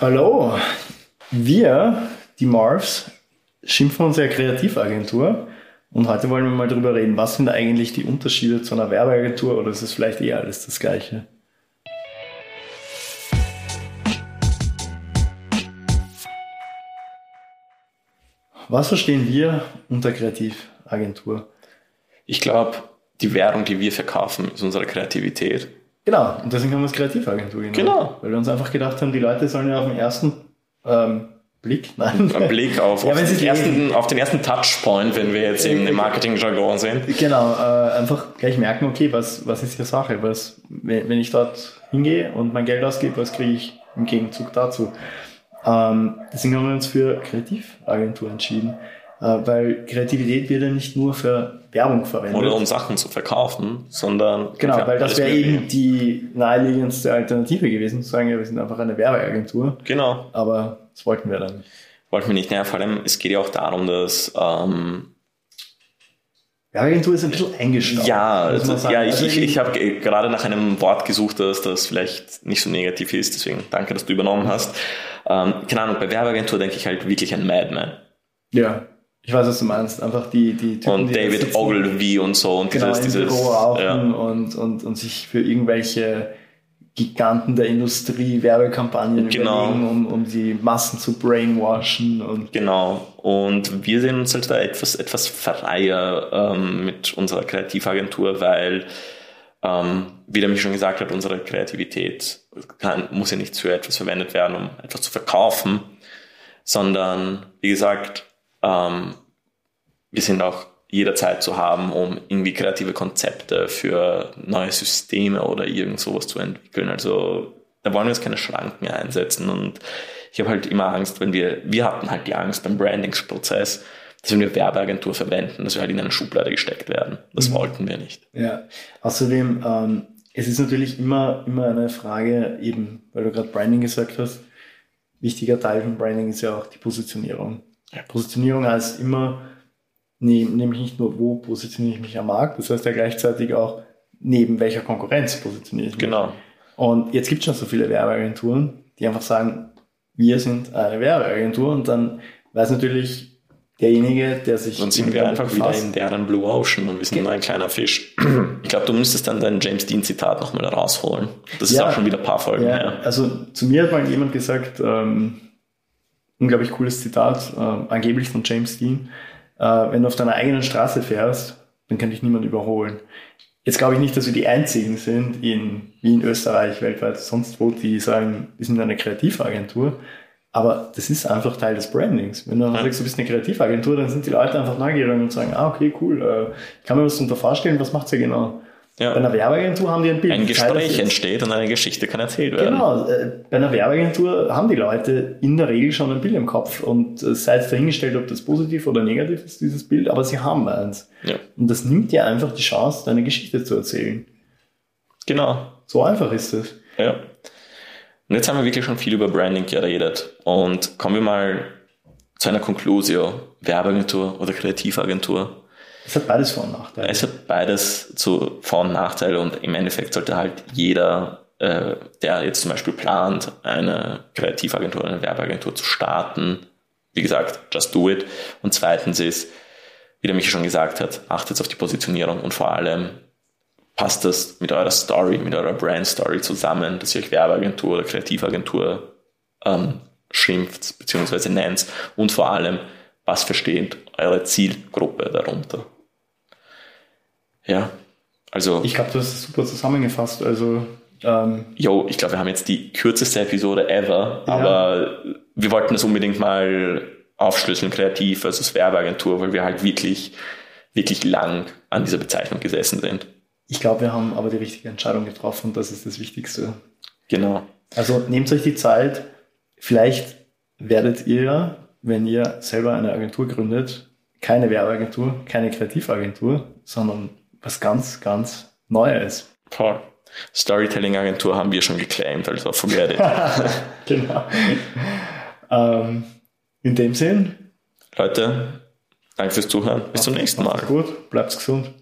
Hallo, wir, die Marvs, schimpfen unsere Kreativagentur und heute wollen wir mal darüber reden, was sind eigentlich die Unterschiede zu einer Werbeagentur oder ist es vielleicht eher alles das Gleiche? Was verstehen wir unter Kreativagentur? Ich glaube, die Währung, die wir verkaufen, ist unsere Kreativität. Genau, und deswegen haben wir es Kreativagentur genannt. Genau. Weil wir uns einfach gedacht haben, die Leute sollen ja auf den ersten ähm, Blick, nein. Ein Blick auf, Ja, auf, den ersten, auf den ersten Touchpoint, wenn wir jetzt im, im Marketing-Jargon sind. Genau, äh, einfach gleich merken, okay, was, was ist hier Sache? Was, wenn, ich dort hingehe und mein Geld ausgebe, was kriege ich im Gegenzug dazu? Ähm, deswegen haben wir uns für Kreativagentur entschieden, äh, weil Kreativität wird ja nicht nur für Werbung verwendet. Oder um Sachen zu verkaufen, sondern. Genau, weil das wäre eben die naheliegendste Alternative gewesen, zu sagen, ja, wir sind einfach eine Werbeagentur. Genau. Aber das wollten wir dann nicht. Wollten wir nicht. Naja, vor allem, es geht ja auch darum, dass. Ähm, Werbeagentur ist ein bisschen eingestaubt. ja, also, ja, ich, Also ich, ich habe ge- gerade nach einem Wort gesucht, das, das vielleicht nicht so negativ ist, deswegen danke, dass du übernommen hast. Ähm, keine Ahnung, bei Werbeagentur denke ich halt wirklich an Madman. Ja, ich weiß, was du meinst. Einfach die, die Typen, Und die da David. Ogilvy und so und genau, dieses, dieses Büro rauchen ja, und, und, und sich für irgendwelche Giganten der Industrie Werbekampagnen Genau. überlegen, um, um die Massen zu brainwashen und genau. Und wir sehen uns halt da etwas, etwas freier ähm, mit unserer Kreativagentur, weil, ähm, wie der mich schon gesagt hat, unsere Kreativität kann, muss ja nicht für etwas verwendet werden, um etwas zu verkaufen, sondern, wie gesagt, ähm, wir sind auch jederzeit zu haben, um irgendwie kreative Konzepte für neue Systeme oder irgend sowas zu entwickeln. Also da wollen wir jetzt keine Schranken einsetzen und ich habe halt immer Angst, wenn wir, wir hatten halt die Angst beim Brandingsprozess, dass wenn wir Werbeagentur verwenden, dass wir halt in eine Schublade gesteckt werden. Das wollten wir nicht. Ja, außerdem, ähm, es ist natürlich immer, immer eine Frage, eben, weil du gerade Branding gesagt hast, wichtiger Teil von Branding ist ja auch die Positionierung. Positionierung heißt immer, nämlich nicht nur, wo positioniere ich mich am Markt, das heißt ja gleichzeitig auch, neben welcher Konkurrenz positioniere ich mich. Genau. Und jetzt gibt es schon so viele Werbeagenturen, die einfach sagen, wir sind eine Werbeagentur und dann weiß natürlich derjenige, der sich Dann sind wir einfach wieder befasst, in deren Blue Ocean und wir sind nur ein kleiner Fisch. Ich glaube, du müsstest dann dein James Dean-Zitat nochmal rausholen. Das ist Ja. auch schon wieder ein paar Folgen Ja, her. also zu mir hat mal jemand gesagt, ähm, unglaublich cooles Zitat, ähm, angeblich von James Dean, äh, wenn du auf deiner eigenen Straße fährst, dann kann dich niemand überholen. Jetzt glaube ich nicht, dass wir die einzigen sind in Wien, Österreich, weltweit, sonst wo, die sagen, wir sind eine Kreativagentur. Aber das ist einfach Teil des Brandings. Wenn du Ja. sagst, du bist eine Kreativagentur, dann sind die Leute einfach neugierig und sagen, ah, okay, cool, äh, ich kann mir was darunter vorstellen, was macht ihr genau? Ja. Bei einer Werbeagentur haben die ein Bild. Ein Gespräch entsteht und eine Geschichte kann erzählt werden. Genau, äh, bei einer Werbeagentur haben die Leute in der Regel schon ein Bild im Kopf und äh, sei es dahingestellt, ob das positiv oder negativ ist, dieses Bild, aber sie haben eins. Ja. Und das nimmt dir einfach die Chance, deine Geschichte zu erzählen. Genau. So einfach ist es. Ja. Und jetzt haben wir wirklich schon viel über Branding geredet. Und kommen wir mal zu einer Conclusio. Werbeagentur oder Kreativagentur. Es hat beides Vor- und Nachteile. Es hat beides zu Vor- und Nachteile und im Endeffekt sollte halt jeder, äh, der jetzt zum Beispiel plant, eine Kreativagentur, eine Werbeagentur zu starten, wie gesagt, just do it. Und zweitens ist, wie der Michi schon gesagt hat, achtet auf die Positionierung und vor allem passt das mit eurer Story, mit eurer Brand Story zusammen, dass ihr euch Werbeagentur oder Kreativagentur ähm, schimpft bzw. nennt und vor allem, was versteht eure Zielgruppe darunter. Ja, also, Ich glaube, du hast es super zusammengefasst. Also, ähm, yo, ich glaube, wir haben jetzt die kürzeste Episode ever, aber wir wollten das unbedingt mal aufschlüsseln, kreativ versus Werbeagentur, weil wir halt wirklich, wirklich lang an dieser Bezeichnung gesessen sind. ich glaube, wir haben aber die richtige Entscheidung getroffen und das ist das Wichtigste. Genau. Also nehmt euch die Zeit. Vielleicht werdet ihr, wenn ihr selber eine Agentur gründet, keine Werbeagentur, keine Kreativagentur, sondern was ganz, ganz Neues. Voll. Storytelling-Agentur haben wir schon geclaimed, also forget it. genau. ähm, in dem Sinn, Leute, danke fürs Zuhören. Bis zum nächsten Mal. gut, bleibt gesund.